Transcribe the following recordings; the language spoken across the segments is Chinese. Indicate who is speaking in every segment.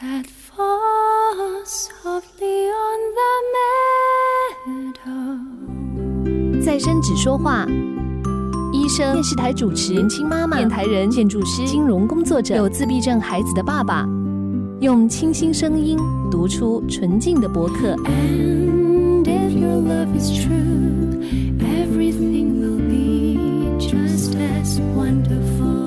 Speaker 1: That falls softly on the meadow.
Speaker 2: 再生只说话。医生、电视台主持、年轻妈妈、电台人、建筑师、金融工作者、有自闭症孩子的爸爸，用清新声音读出纯净的博客。
Speaker 1: And if your love is true, everything will be just as wonderful.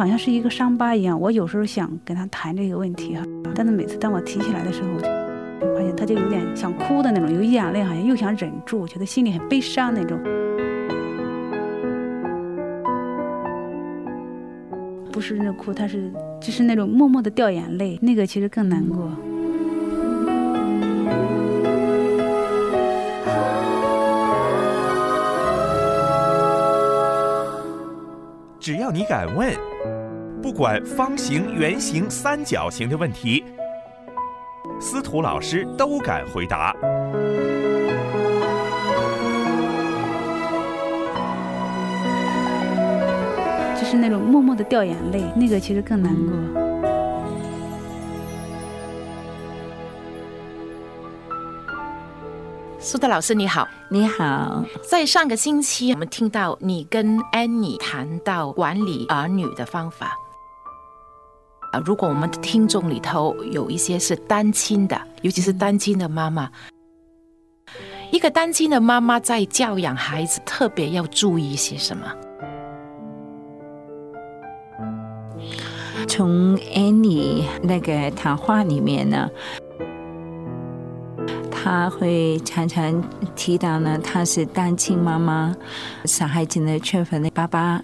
Speaker 3: 好像是一个伤疤一样。我有时候想跟他谈这个问题哈，但是每次当我提起来的时候，我就发现他就有点想哭的那种，有眼泪好像又想忍住，觉得心里很悲伤那种。不是那哭，他是就是那种默默的掉眼泪，那个其实更难过。
Speaker 4: 只要你敢问，不管方形、圆形、三角形的问题，司徒老师都敢回答。
Speaker 3: 就是那种默默的掉眼泪，那个其实更难过。
Speaker 5: 苏德老师你好，
Speaker 6: 你好，
Speaker 5: 在上个星期我们听到你跟安妮谈到管理儿女的方法。啊，如果我们的听众里头有一些是单亲的，尤其是单亲的妈妈，一个单亲的妈妈在教养孩子特别要注意一些什么？
Speaker 6: 从 Annie 那个谈话里面呢，他会常常提到呢，他是单亲妈妈，小孩子呢缺乏的爸爸，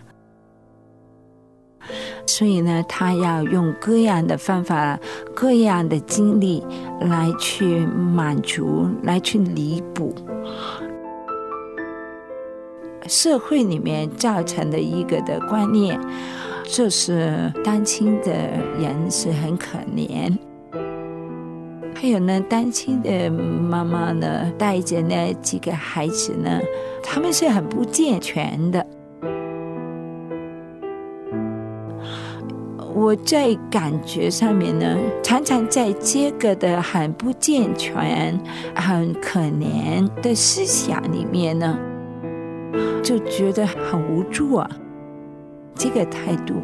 Speaker 6: 所以呢，他要用各样的方法、各样的精力来去满足、来去弥补社会里面造成的一个的观念。就是单亲的人是很可怜，还有呢，单亲的妈妈呢，带着那几个孩子呢，他们是很不健全的。我在感觉上面呢，常常在这个的很不健全、很可怜的思想里面呢，就觉得很无助啊。这个态度，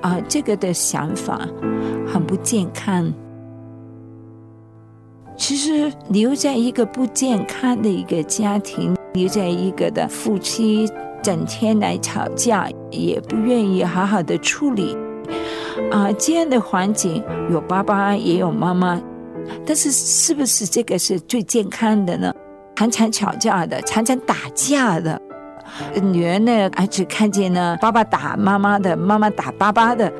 Speaker 6: 啊、这个的想法很不健康。其实留在一个不健康的一个家庭，留在一个的夫妻整天来吵架，也不愿意好好的处理，啊、这样的环境有爸爸也有妈妈，但是是不是这个是最健康的呢？常常吵架的，常常打架的。女儿呢，儿子看见呢，爸爸打妈妈的，妈妈打爸爸的。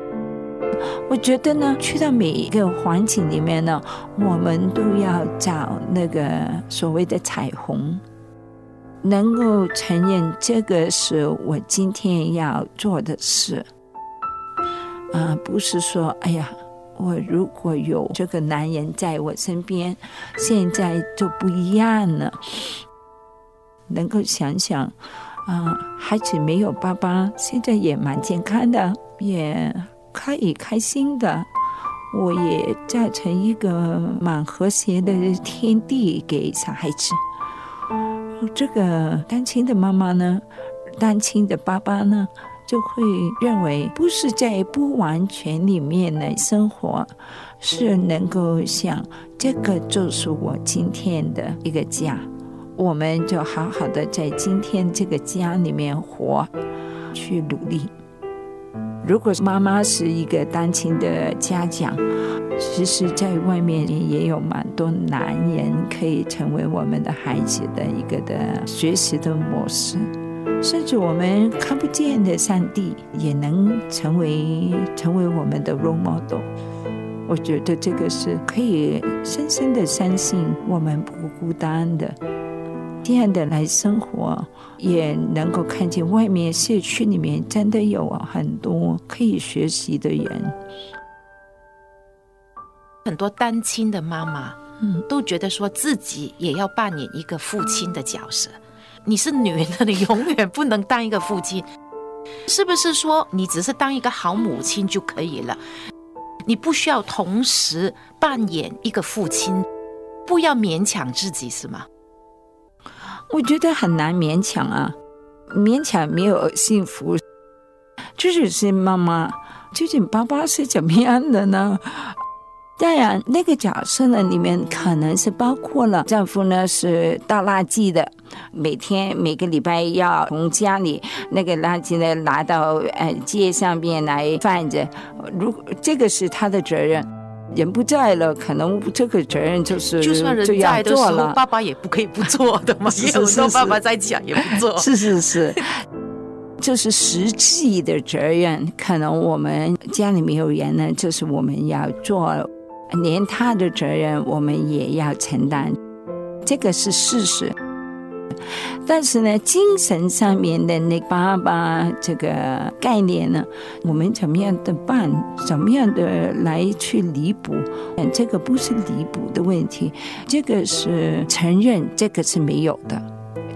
Speaker 6: 我觉得呢，去到每一个环境里面呢，我们都要找那个所谓的彩虹，能够承认这个是我今天要做的事。啊、不是说，哎呀，我如果有这个男人在我身边，现在就不一样了。能够想想。啊、孩子没有爸爸，现在也蛮健康的，也可以开心的。我也造成一个蛮和谐的天地给小孩子。这个单亲的妈妈呢，单亲的爸爸呢，就会认为不是在不完全里面的生活，是能够想这个就是我今天的一个家。我们就好好的在今天这个家里面活，去努力。如果妈妈是一个单亲的家长，其实在外面也有蛮多男人可以成为我们的孩子的一个的学习的模式，甚至我们看不见的上帝也能成为成为我们的 role model。我觉得这个是可以深深的相信我们不孤单的，这样的来生活，也能够看见外面社区里面真的有很多可以学习的人。
Speaker 5: 很多单亲的妈妈，
Speaker 6: 嗯，
Speaker 5: 都觉得说自己也要扮演一个父亲的角色。你是女人，你永远不能当一个父亲，是不是说你只是当一个好母亲就可以了？你不需要同时扮演一个父亲，不要勉强自己，是吗？
Speaker 6: 我觉得很难勉强啊，勉强没有幸福。这就是妈妈，究竟爸爸是怎么样的呢？当然，那个角色呢，里面可能是包括了丈夫呢是倒垃圾的，每天每个礼拜要从家里那个垃圾呢拿到呃街上面来放着，如这个是他的责任。人不在了，可能这个责任就是
Speaker 5: 就算人
Speaker 6: 就要
Speaker 5: 在的时候，
Speaker 6: 做了。
Speaker 5: 爸爸也不可以不做的嘛。有时候爸爸在讲也不做。
Speaker 6: 是 是是，就是实际的责任，可能我们家里没有人呢，就是我们要做，连他的责任我们也要承担，这个是事实。但是呢，精神上面的那爸爸这个概念呢，我们怎么样的办，怎么样的来去弥补？嗯，这个不是弥补的问题，这个是承认，这个是没有的。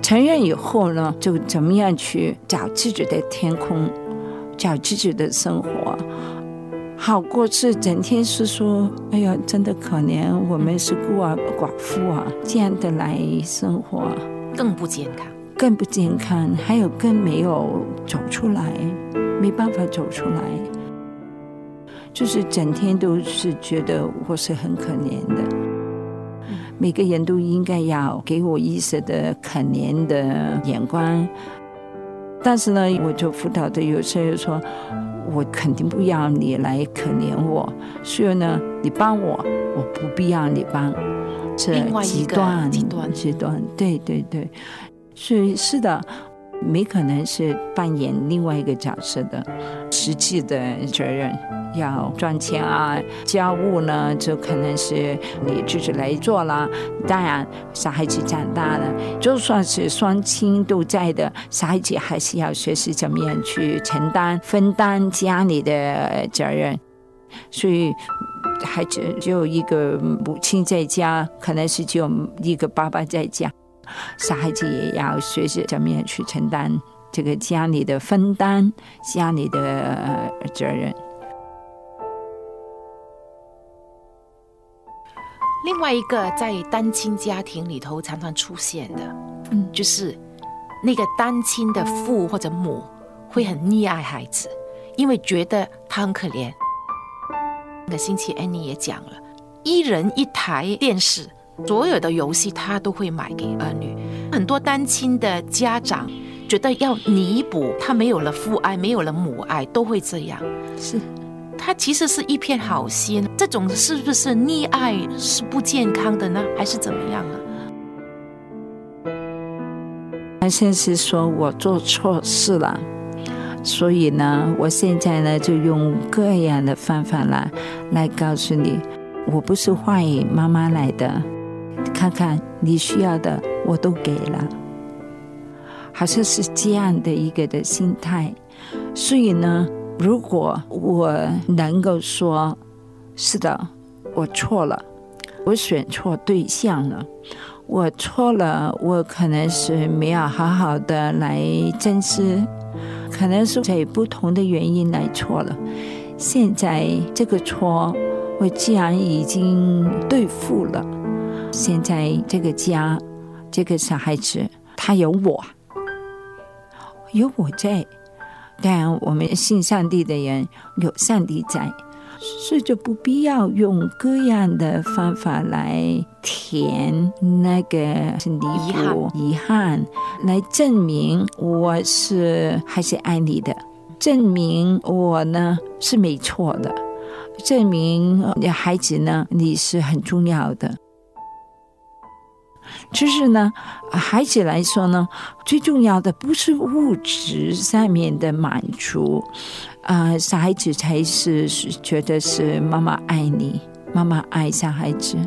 Speaker 6: 承认以后呢，就怎么样去找自己的天空，找自己的生活，好过是整天是说，哎呀，真的可怜，我们是孤儿寡妇啊，这样的来生活。
Speaker 5: 更不健康。
Speaker 6: 更不健康，还有更没有走出来，没办法走出来，就是整天都是觉得我是很可怜的，每个人都应该要给我一些的可怜的眼光，但是呢，我就辅导的有些人说，我肯定不要你来可怜我，所以呢，你帮我，我不必要你帮。这极端，
Speaker 5: 极端
Speaker 6: 极端，对对对，所以是的，没可能是扮演另外一个角色的，实际的责任要赚钱啊，家务呢就可能是你自己来做啦。当然，小孩子长大了，就算是双亲都在的，小孩子还是要学习怎么样去承担、分担家里的责任，所以。孩子只有一个母亲在家，可能是只有一个爸爸在家，小孩子也要学习怎么样去承担这个家里的分担、家里的呃责任。
Speaker 5: 另外一个在单亲家庭里头常常出现的，
Speaker 6: 嗯
Speaker 5: 就是那个单亲的父或者母会很溺爱孩子，因为觉得他很可怜。那个星期 Annie 也讲了，一人一台电视，所有的游戏他都会买给儿女。很多单亲的家长觉得要弥补他没有了父爱，没有了母爱，都会这样。
Speaker 6: 是
Speaker 5: 他其实是一片好心，这种是不是溺爱是不健康的呢，还是怎么样啊？
Speaker 6: 他先是说我做错事了，所以呢，我现在呢就用各样的方法来来告诉你，我不是坏妈妈来的，看看你需要的我都给了，好像是这样的一个的心态。所以呢，如果我能够说，是的，我错了，我选错对象了。我错了，我可能是没有好好的来珍惜，可能是在不同的原因来错了。现在这个错，我既然已经对付了，现在这个家，这个小孩子，他有我，有我在。当然，我们信上帝的人有上帝在。所以就不必要用各样的方法来填那个是弥
Speaker 5: 遗憾
Speaker 6: 补遗憾，来证明我是还是爱你的。证明我呢是没错的，证明呃孩子呢你是很重要的。就是呢，孩子来说呢，最重要的不是物质上面的满足，啊、小孩子才是是觉得是妈妈爱你，妈妈爱小孩子，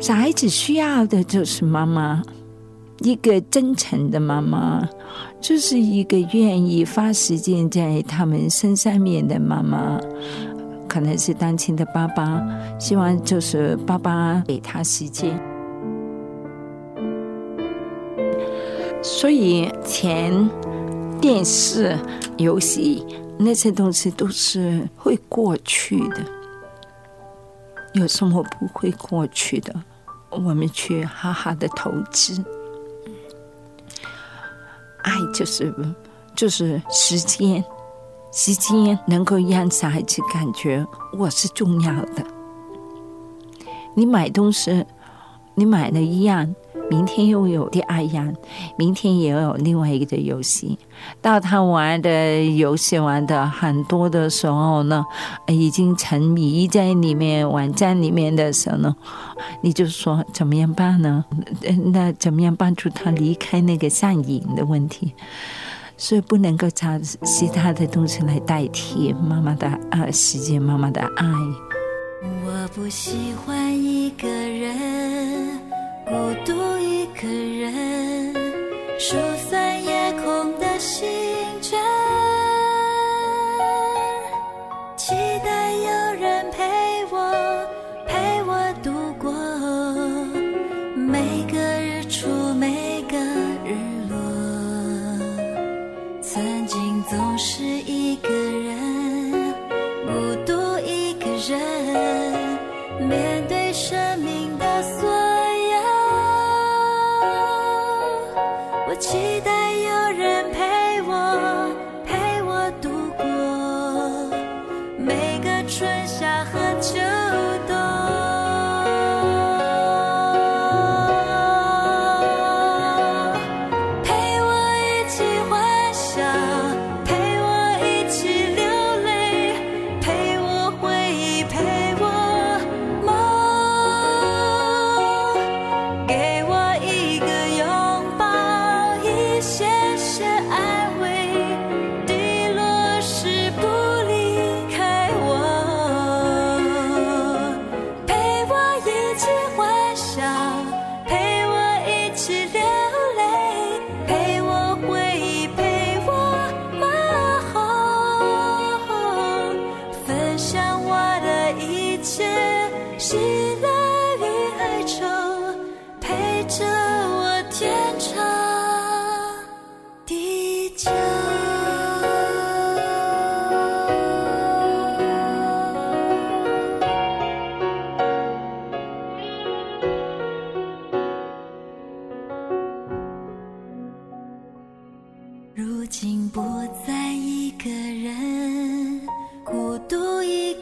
Speaker 6: 小孩子需要的就是妈妈，一个真诚的妈妈，就是一个愿意花时间在他们身上面的妈妈。可能是单亲的爸爸，希望就是爸爸给他时间。所以钱、电视、游戏那些东西都是会过去的，有什么不会过去的？我们去好好的投资。爱就是就是时间，时间能够让小孩子感觉我是重要的。你买东西，你买了一样，明天又有第二样，明天也有另外一个游戏。到他玩的游戏玩的很多的时候呢，已经沉迷在里面网站里面的时候呢，你就说怎么样办呢？那怎么样帮助他离开那个上瘾的问题？所以不能够找其他的东西来代替妈妈的呃时间，妈妈的爱。
Speaker 1: 我不喜欢一个人，孤独一个人，疏散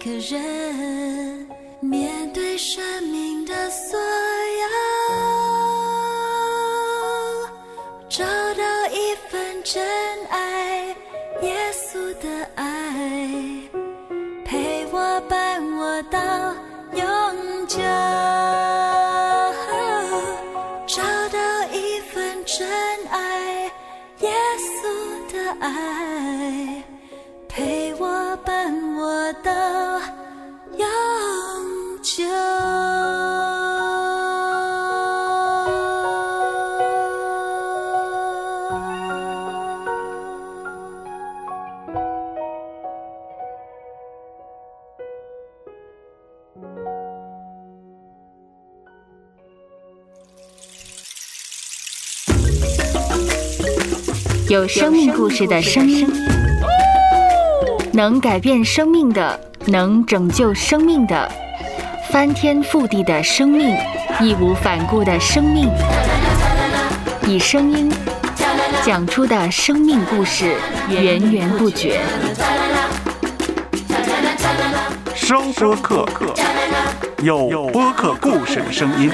Speaker 1: 个人，面对生命的所有，找到一份真爱，耶稣的爱，陪我伴我到永久。找到一份真爱，耶稣的爱，陪我伴我的永久。
Speaker 7: 有生命故事的声音，能改变生命的，能拯救生命的，翻天覆地的生命，义无反顾的生命，以声音讲出的生命故事，源源不绝。
Speaker 8: 收播客，有播客故事的声音。